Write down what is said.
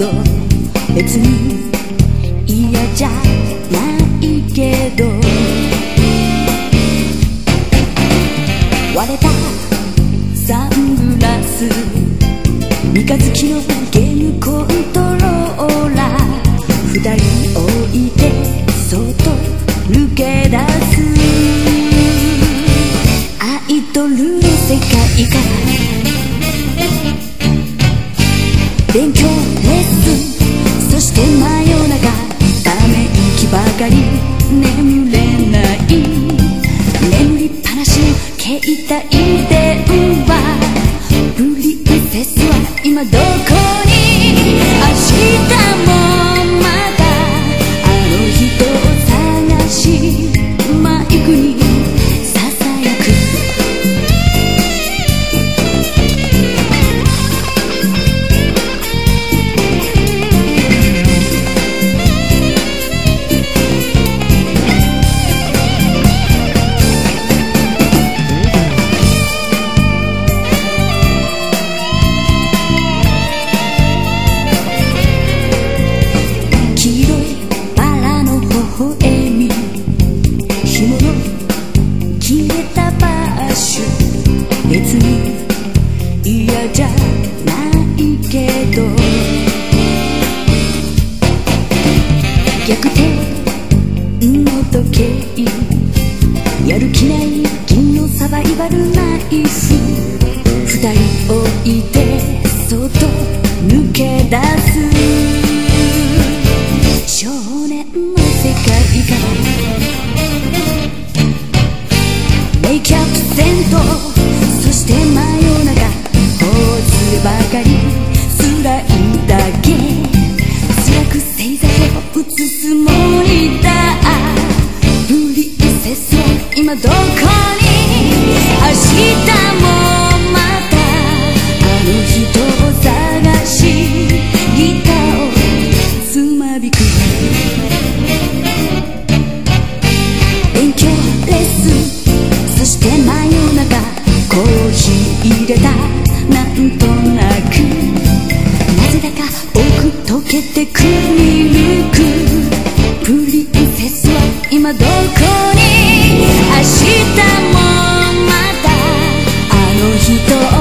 べ別に嫌じゃないけど。割れたサングラス三日月のゲームコントローラー。二人置いて外抜け出す。勉強レッスンそして真夜中ため息ばかり眠れない眠りっぱなしの携帯電話プリンセスは今どこやる気ない銀のサバイバルナイス二人置いてて真夜中コーヒー入れたなんとなくなぜだか奥溶けてくミルクプリンセスは今どこに明日も人を